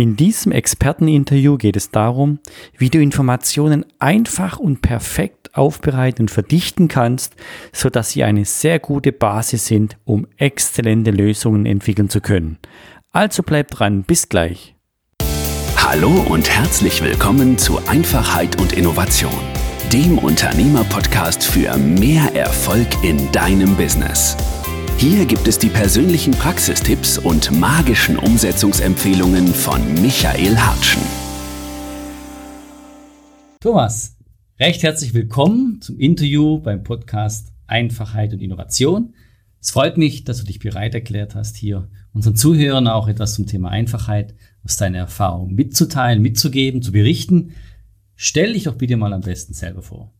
In diesem Experteninterview geht es darum, wie du Informationen einfach und perfekt aufbereiten und verdichten kannst, sodass sie eine sehr gute Basis sind, um exzellente Lösungen entwickeln zu können. Also bleib dran, bis gleich. Hallo und herzlich willkommen zu Einfachheit und Innovation, dem Unternehmerpodcast für mehr Erfolg in deinem Business. Hier gibt es die persönlichen Praxistipps und magischen Umsetzungsempfehlungen von Michael Hartschen. Thomas, recht herzlich willkommen zum Interview beim Podcast Einfachheit und Innovation. Es freut mich, dass du dich bereit erklärt hast, hier unseren Zuhörern auch etwas zum Thema Einfachheit aus deiner Erfahrung mitzuteilen, mitzugeben, zu berichten. Stell dich doch bitte mal am besten selber vor.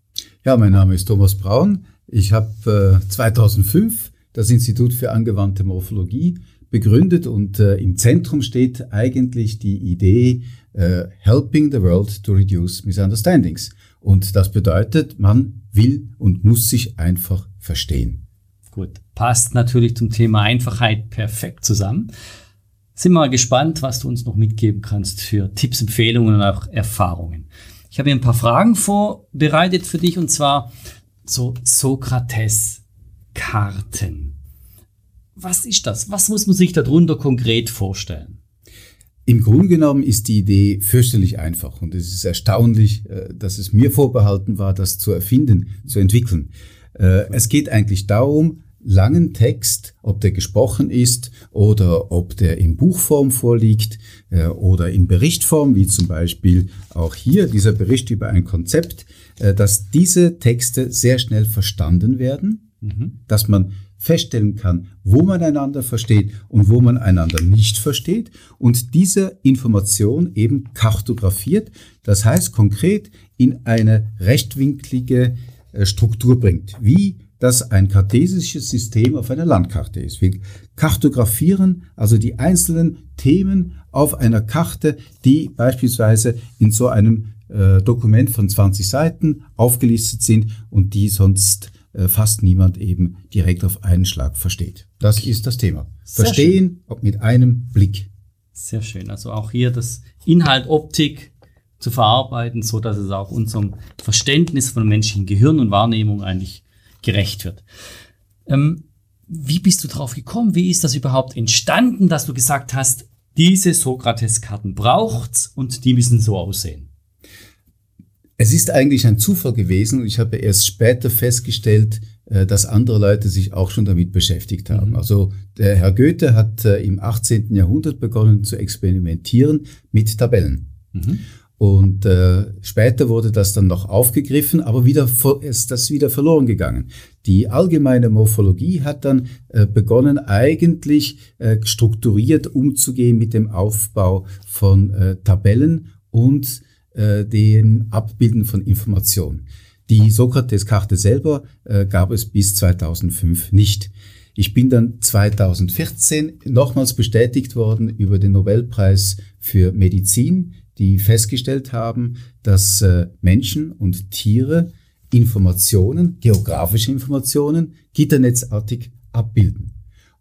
Ja, mein Name ist Thomas Braun. Ich habe äh, 2005 das Institut für angewandte Morphologie begründet und äh, im Zentrum steht eigentlich die Idee äh, Helping the World to Reduce Misunderstandings. Und das bedeutet, man will und muss sich einfach verstehen. Gut, passt natürlich zum Thema Einfachheit perfekt zusammen. Sind wir mal gespannt, was du uns noch mitgeben kannst für Tipps, Empfehlungen und auch Erfahrungen. Ich habe hier ein paar Fragen vorbereitet für dich und zwar so Sokrates Karten. Was ist das? Was muss man sich darunter konkret vorstellen? Im Grunde genommen ist die Idee fürchterlich einfach und es ist erstaunlich, äh, dass es mir vorbehalten war, das zu erfinden, zu entwickeln. Äh, es geht eigentlich darum, langen Text, ob der gesprochen ist oder ob der in Buchform vorliegt äh, oder in Berichtform, wie zum Beispiel auch hier dieser Bericht über ein Konzept, dass diese Texte sehr schnell verstanden werden Mhm. Dass man feststellen kann, wo man einander versteht und wo man einander nicht versteht und diese Information eben kartografiert, das heißt konkret in eine rechtwinklige äh, Struktur bringt, wie das ein kartesisches System auf einer Landkarte ist. Wir kartografieren also die einzelnen Themen auf einer Karte, die beispielsweise in so einem äh, Dokument von 20 Seiten aufgelistet sind und die sonst fast niemand eben direkt auf einen Schlag versteht. Das ist das Thema. Sehr Verstehen schön. mit einem Blick. Sehr schön. Also auch hier das Inhalt, Optik zu verarbeiten, so dass es auch unserem Verständnis von menschlichen Gehirn und Wahrnehmung eigentlich gerecht wird. Ähm, wie bist du drauf gekommen? Wie ist das überhaupt entstanden, dass du gesagt hast, diese Sokrates-Karten braucht's und die müssen so aussehen? Es ist eigentlich ein Zufall gewesen und ich habe erst später festgestellt, äh, dass andere Leute sich auch schon damit beschäftigt haben. Mhm. Also der Herr Goethe hat äh, im 18. Jahrhundert begonnen zu experimentieren mit Tabellen. Mhm. Und äh, später wurde das dann noch aufgegriffen, aber wieder ist das wieder verloren gegangen. Die allgemeine Morphologie hat dann äh, begonnen, eigentlich äh, strukturiert umzugehen mit dem Aufbau von äh, Tabellen und äh, dem Abbilden von Informationen. Die Sokrates-Karte selber äh, gab es bis 2005 nicht. Ich bin dann 2014 nochmals bestätigt worden über den Nobelpreis für Medizin, die festgestellt haben, dass äh, Menschen und Tiere Informationen, geografische Informationen, gitternetzartig abbilden.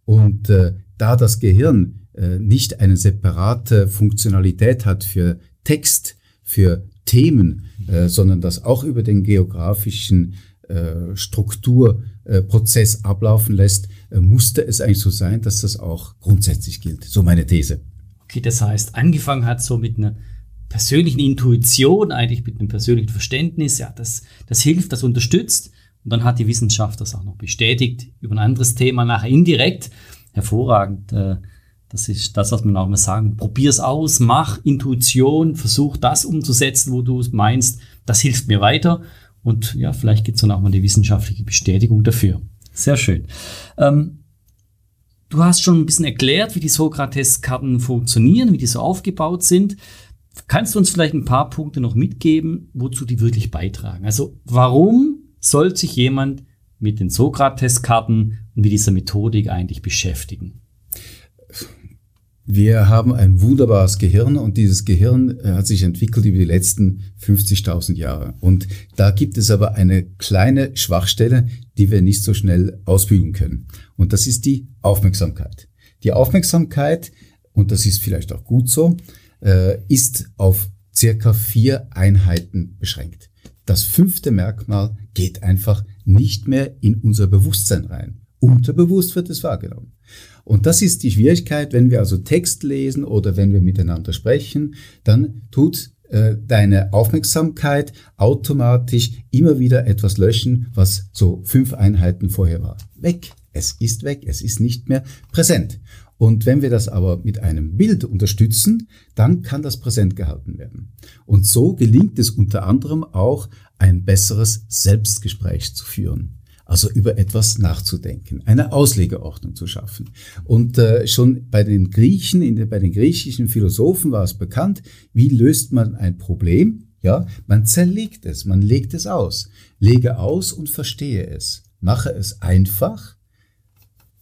Und äh, da das Gehirn äh, nicht eine separate Funktionalität hat für Text, für Themen, äh, sondern das auch über den geografischen äh, Strukturprozess äh, ablaufen lässt, äh, musste es eigentlich so sein, dass das auch grundsätzlich gilt. So meine These. Okay, das heißt, angefangen hat so mit einer persönlichen Intuition, eigentlich mit einem persönlichen Verständnis, ja, das, das hilft, das unterstützt. Und dann hat die Wissenschaft das auch noch bestätigt über ein anderes Thema, nachher indirekt. Hervorragend. Das ist das, was man auch immer sagen. Probier's aus, mach Intuition, versuch das umzusetzen, wo du es meinst. Das hilft mir weiter. Und ja, vielleicht gibt's dann auch mal die wissenschaftliche Bestätigung dafür. Sehr schön. Ähm, du hast schon ein bisschen erklärt, wie die Sokrates-Karten funktionieren, wie die so aufgebaut sind. Kannst du uns vielleicht ein paar Punkte noch mitgeben, wozu die wirklich beitragen? Also warum soll sich jemand mit den Sokrates-Karten und mit dieser Methodik eigentlich beschäftigen? Wir haben ein wunderbares Gehirn und dieses Gehirn äh, hat sich entwickelt über die letzten 50.000 Jahre. Und da gibt es aber eine kleine Schwachstelle, die wir nicht so schnell ausbügeln können. Und das ist die Aufmerksamkeit. Die Aufmerksamkeit, und das ist vielleicht auch gut so, äh, ist auf circa vier Einheiten beschränkt. Das fünfte Merkmal geht einfach nicht mehr in unser Bewusstsein rein. Unterbewusst wird es wahrgenommen. Und das ist die Schwierigkeit, wenn wir also Text lesen oder wenn wir miteinander sprechen, dann tut äh, deine Aufmerksamkeit automatisch immer wieder etwas löschen, was so fünf Einheiten vorher war. Weg. Es ist weg. Es ist nicht mehr präsent. Und wenn wir das aber mit einem Bild unterstützen, dann kann das präsent gehalten werden. Und so gelingt es unter anderem auch, ein besseres Selbstgespräch zu führen. Also über etwas nachzudenken, eine Auslegeordnung zu schaffen. Und äh, schon bei den Griechen, den, bei den griechischen Philosophen war es bekannt, wie löst man ein Problem? Ja, man zerlegt es, man legt es aus. Lege aus und verstehe es. Mache es einfach,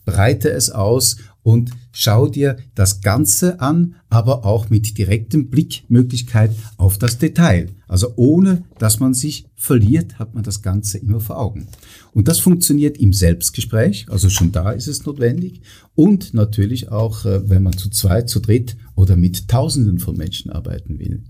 breite es aus und schau dir das Ganze an, aber auch mit direktem Blickmöglichkeit auf das Detail. Also ohne, dass man sich verliert, hat man das Ganze immer vor Augen. Und das funktioniert im Selbstgespräch, also schon da ist es notwendig. Und natürlich auch, äh, wenn man zu zweit, zu dritt oder mit Tausenden von Menschen arbeiten will.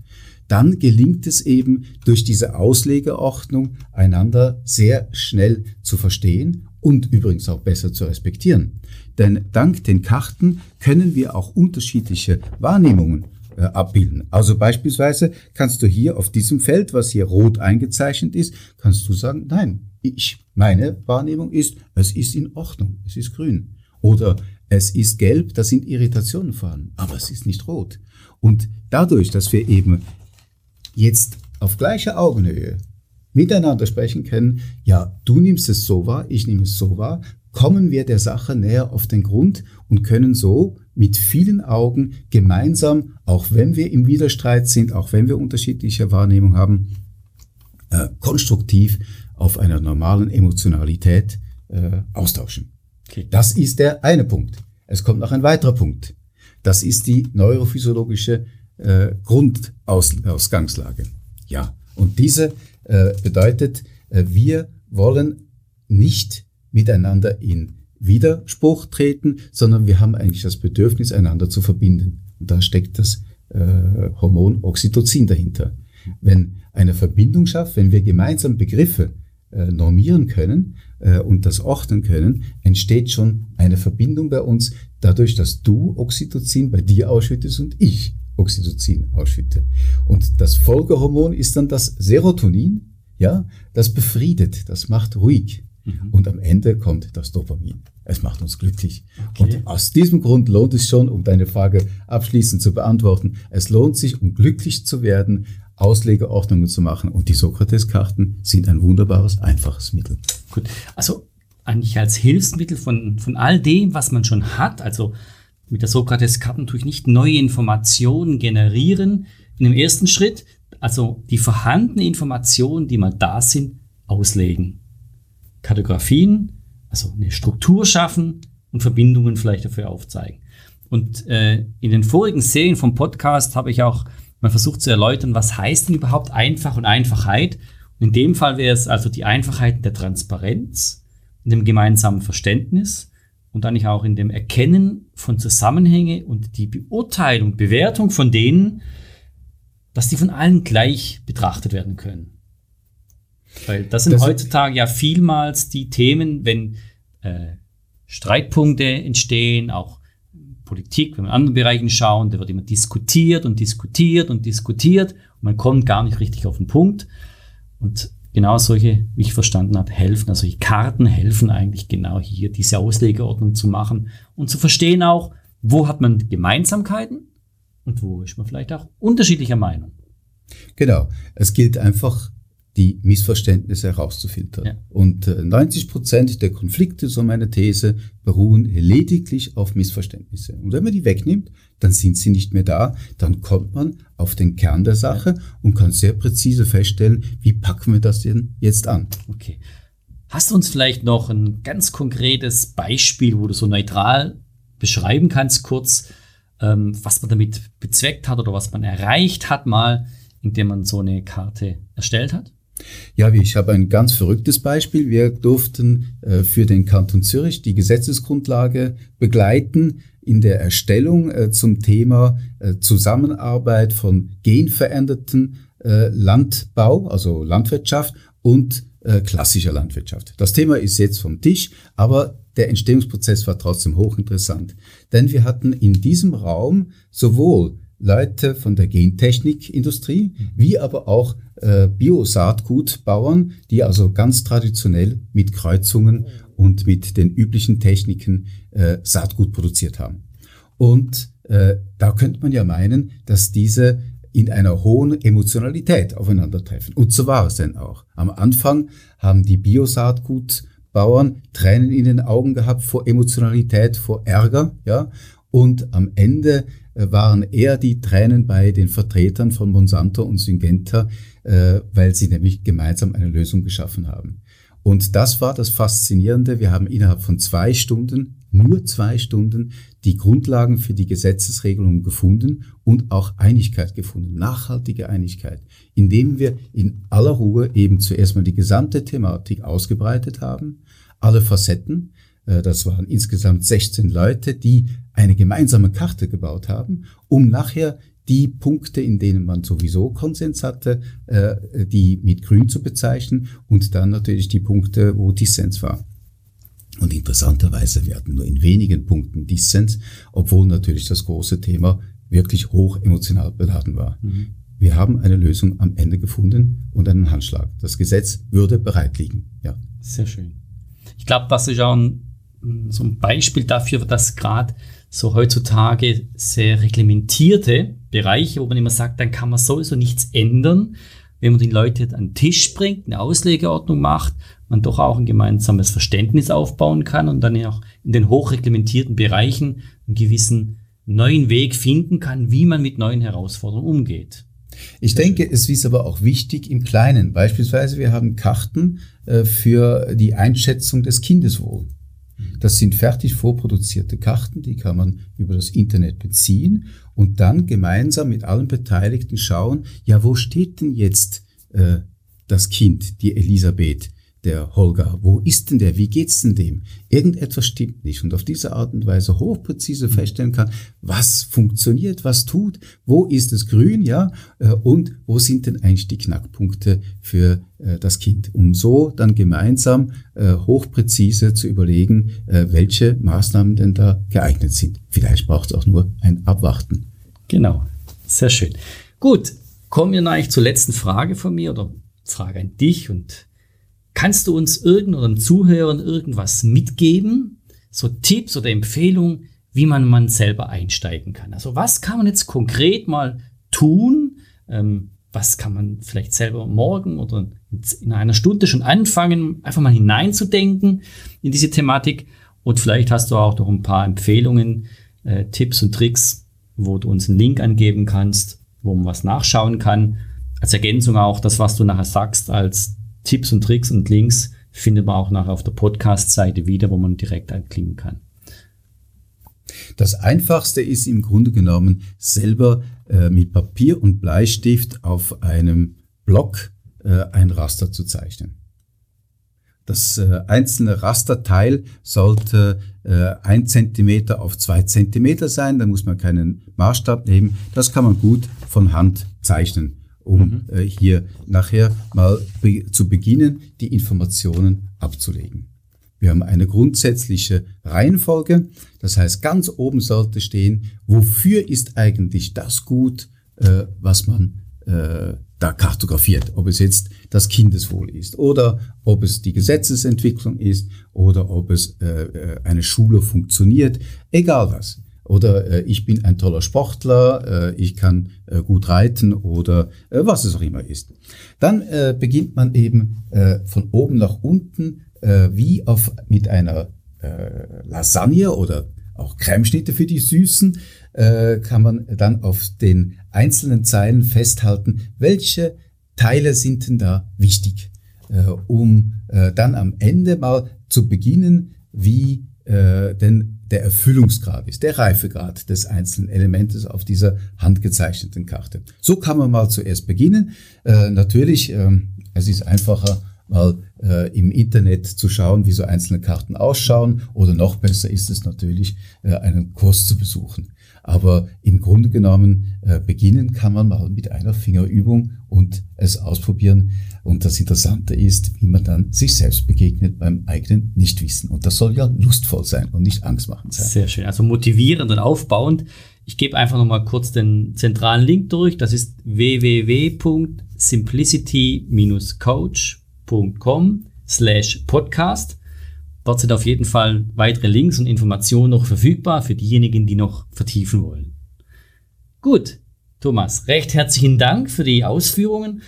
Dann gelingt es eben durch diese Auslegeordnung, einander sehr schnell zu verstehen und übrigens auch besser zu respektieren. Denn dank den Karten können wir auch unterschiedliche Wahrnehmungen äh, abbilden. Also beispielsweise kannst du hier auf diesem Feld, was hier rot eingezeichnet ist, kannst du sagen, nein, ich, meine Wahrnehmung ist, es ist in Ordnung, es ist grün. Oder es ist gelb, da sind Irritationen vorhanden, aber es ist nicht rot. Und dadurch, dass wir eben jetzt auf gleicher Augenhöhe miteinander sprechen können, ja, du nimmst es so wahr, ich nehme es so wahr, kommen wir der Sache näher auf den Grund und können so mit vielen Augen gemeinsam, auch wenn wir im Widerstreit sind, auch wenn wir unterschiedliche Wahrnehmungen haben, äh, konstruktiv auf einer normalen Emotionalität äh, austauschen. Okay. Das ist der eine Punkt. Es kommt noch ein weiterer Punkt. Das ist die neurophysiologische äh, Grundausgangslage. Ja, und diese äh, bedeutet, äh, wir wollen nicht miteinander in Widerspruch treten, sondern wir haben eigentlich das Bedürfnis, einander zu verbinden. Und da steckt das äh, Hormon Oxytocin dahinter. Wenn eine Verbindung schafft, wenn wir gemeinsam Begriffe äh, normieren können äh, und das ordnen können, entsteht schon eine Verbindung bei uns, dadurch, dass du Oxytocin bei dir ausschüttest und ich Oxytocin ausschütte. Und das Folgehormon ist dann das Serotonin, ja, das befriedet, das macht ruhig. Mhm. Und am Ende kommt das Dopamin. Es macht uns glücklich. Okay. Und aus diesem Grund lohnt es schon, um deine Frage abschließend zu beantworten, es lohnt sich, um glücklich zu werden, Auslegeordnungen zu machen. Und die Sokrates-Karten sind ein wunderbares, einfaches Mittel. Gut. Also eigentlich als Hilfsmittel von, von all dem, was man schon hat, also mit der Sokrates-Karten tue ich nicht neue Informationen generieren in dem ersten Schritt, also die vorhandenen Informationen, die mal da sind, auslegen. Kategorien, also eine Struktur schaffen und Verbindungen vielleicht dafür aufzeigen. Und äh, in den vorigen Serien vom Podcast habe ich auch mal versucht zu erläutern, was heißt denn überhaupt einfach und Einfachheit. Und in dem Fall wäre es also die Einfachheit der Transparenz, in dem gemeinsamen Verständnis und eigentlich auch in dem Erkennen von Zusammenhänge und die Beurteilung, Bewertung von denen, dass die von allen gleich betrachtet werden können. Weil das sind das heutzutage ja vielmals die Themen, wenn äh, Streitpunkte entstehen, auch Politik, wenn wir in anderen Bereichen schauen, da wird immer diskutiert und diskutiert und diskutiert und man kommt gar nicht richtig auf den Punkt. Und genau solche, wie ich verstanden habe, helfen, also solche Karten helfen eigentlich genau hier, diese Auslegeordnung zu machen und zu verstehen auch, wo hat man Gemeinsamkeiten und wo ist man vielleicht auch unterschiedlicher Meinung. Genau. Es gilt einfach die Missverständnisse herauszufiltern. Ja. Und 90 äh, Prozent der Konflikte, so meine These, beruhen lediglich auf Missverständnisse. Und wenn man die wegnimmt, dann sind sie nicht mehr da, dann kommt man auf den Kern der Sache ja. und kann sehr präzise feststellen, wie packen wir das denn jetzt an. Okay. Hast du uns vielleicht noch ein ganz konkretes Beispiel, wo du so neutral beschreiben kannst, kurz, ähm, was man damit bezweckt hat oder was man erreicht hat, mal, indem man so eine Karte erstellt hat? Ja, ich habe ein ganz verrücktes Beispiel. Wir durften äh, für den Kanton Zürich die Gesetzesgrundlage begleiten in der Erstellung äh, zum Thema äh, Zusammenarbeit von genveränderten Landbau, also Landwirtschaft und klassischer Landwirtschaft. Das Thema ist jetzt vom Tisch, aber der Entstehungsprozess war trotzdem hochinteressant. Denn wir hatten in diesem Raum sowohl Leute von der Gentechnikindustrie, mhm. wie aber auch äh, Bio-Saatgutbauern, die also ganz traditionell mit Kreuzungen und mit den üblichen Techniken äh, Saatgut produziert haben. Und äh, da könnte man ja meinen, dass diese in einer hohen Emotionalität aufeinandertreffen. Und so war es denn auch. Am Anfang haben die Bio-Saatgutbauern Tränen in den Augen gehabt vor Emotionalität, vor Ärger, ja. Und am Ende waren eher die Tränen bei den Vertretern von Monsanto und Syngenta, äh, weil sie nämlich gemeinsam eine Lösung geschaffen haben. Und das war das Faszinierende. Wir haben innerhalb von zwei Stunden, nur zwei Stunden, die Grundlagen für die Gesetzesregelung gefunden und auch Einigkeit gefunden, nachhaltige Einigkeit, indem wir in aller Ruhe eben zuerst mal die gesamte Thematik ausgebreitet haben, alle Facetten, äh, das waren insgesamt 16 Leute, die eine gemeinsame Karte gebaut haben, um nachher die Punkte, in denen man sowieso Konsens hatte, äh, die mit grün zu bezeichnen und dann natürlich die Punkte, wo Dissens war. Und interessanterweise werden nur in wenigen Punkten Dissens, obwohl natürlich das große Thema wirklich hoch emotional beladen war. Mhm. Wir haben eine Lösung am Ende gefunden und einen Handschlag. Das Gesetz würde bereit liegen. Ja. Sehr schön. Ich glaube, das ist auch ein so ein Beispiel dafür, dass gerade so heutzutage sehr reglementierte Bereiche, wo man immer sagt, dann kann man sowieso nichts ändern, wenn man die Leute an den Tisch bringt, eine Auslegeordnung macht, man doch auch ein gemeinsames Verständnis aufbauen kann und dann auch in den hochreglementierten Bereichen einen gewissen neuen Weg finden kann, wie man mit neuen Herausforderungen umgeht. Ich denke, es ist aber auch wichtig im Kleinen. Beispielsweise, wir haben Karten äh, für die Einschätzung des Kindeswohl. Das sind fertig vorproduzierte Karten, die kann man über das Internet beziehen und dann gemeinsam mit allen Beteiligten schauen, ja, wo steht denn jetzt äh, das Kind, die Elisabeth? Der Holger, wo ist denn der, wie geht's denn dem? Irgendetwas stimmt nicht und auf diese Art und Weise hochpräzise mhm. feststellen kann, was funktioniert, was tut, wo ist es grün, ja, äh, und wo sind denn eigentlich die Knackpunkte für äh, das Kind, um so dann gemeinsam äh, hochpräzise zu überlegen, welche Maßnahmen denn da geeignet sind. Vielleicht braucht es auch nur ein Abwarten. Genau, sehr schön. Gut, kommen wir eigentlich zur letzten Frage von mir oder Frage an dich und Kannst du uns irgendeinem Zuhörern irgendwas mitgeben? So Tipps oder Empfehlungen, wie man man selber einsteigen kann? Also was kann man jetzt konkret mal tun? Ähm, was kann man vielleicht selber morgen oder in einer Stunde schon anfangen, einfach mal hineinzudenken in diese Thematik? Und vielleicht hast du auch noch ein paar Empfehlungen, äh, Tipps und Tricks, wo du uns einen Link angeben kannst, wo man was nachschauen kann. Als Ergänzung auch das, was du nachher sagst, als Tipps und Tricks und Links findet man auch nachher auf der Podcast-Seite wieder, wo man direkt anklicken kann. Das Einfachste ist im Grunde genommen selber äh, mit Papier und Bleistift auf einem Block äh, ein Raster zu zeichnen. Das äh, einzelne Rasterteil sollte äh, ein Zentimeter auf zwei Zentimeter sein, da muss man keinen Maßstab nehmen. Das kann man gut von Hand zeichnen um mhm. äh, hier nachher mal be zu beginnen, die Informationen abzulegen. Wir haben eine grundsätzliche Reihenfolge. Das heißt, ganz oben sollte stehen, wofür ist eigentlich das gut, äh, was man äh, da kartografiert. Ob es jetzt das Kindeswohl ist oder ob es die Gesetzesentwicklung ist oder ob es äh, äh eine Schule funktioniert. Egal was oder äh, ich bin ein toller Sportler, äh, ich kann äh, gut reiten oder äh, was es auch immer ist. Dann äh, beginnt man eben äh, von oben nach unten äh, wie auf mit einer äh, Lasagne oder auch Cremeschnitte für die Süßen äh, kann man dann auf den einzelnen Zeilen festhalten, welche Teile sind denn da wichtig, äh, um äh, dann am Ende mal zu beginnen, wie äh, denn der Erfüllungsgrad ist, der Reifegrad des einzelnen Elementes auf dieser handgezeichneten Karte. So kann man mal zuerst beginnen. Äh, natürlich, ähm, Es ist einfacher, mal äh, im Internet zu schauen, wie so einzelne Karten ausschauen. Oder noch besser ist es natürlich, äh, einen Kurs zu besuchen. Aber im Grunde genommen äh, beginnen kann man mal mit einer Fingerübung und es ausprobieren. Und das Interessante ist, wie man dann sich selbst begegnet beim eigenen Nichtwissen. Und das soll ja lustvoll sein und nicht angstmachend sein. Sehr schön. Also motivierend und aufbauend. Ich gebe einfach nochmal kurz den zentralen Link durch. Das ist www.simplicity-coach.com slash podcast. Dort sind auf jeden Fall weitere Links und Informationen noch verfügbar für diejenigen, die noch vertiefen wollen. Gut, Thomas, recht herzlichen Dank für die Ausführungen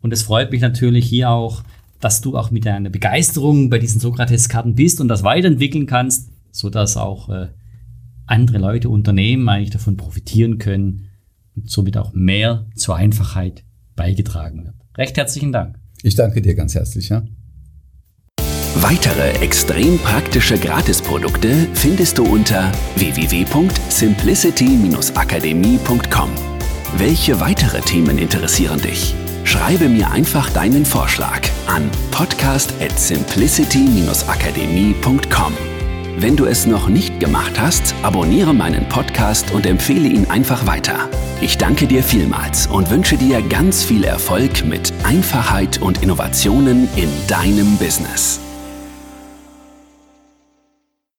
und es freut mich natürlich hier auch, dass du auch mit deiner Begeisterung bei diesen Sokrates-Karten bist und das weiterentwickeln kannst, sodass auch äh, andere Leute, Unternehmen eigentlich davon profitieren können und somit auch mehr zur Einfachheit beigetragen wird. Recht herzlichen Dank. Ich danke dir ganz herzlich. Ja? Weitere extrem praktische Gratisprodukte findest du unter www.simplicity-akademie.com. Welche weitere Themen interessieren dich? Schreibe mir einfach deinen Vorschlag an podcast at simplicity-akademie.com. Wenn du es noch nicht gemacht hast, abonniere meinen Podcast und empfehle ihn einfach weiter. Ich danke dir vielmals und wünsche dir ganz viel Erfolg mit Einfachheit und Innovationen in deinem Business.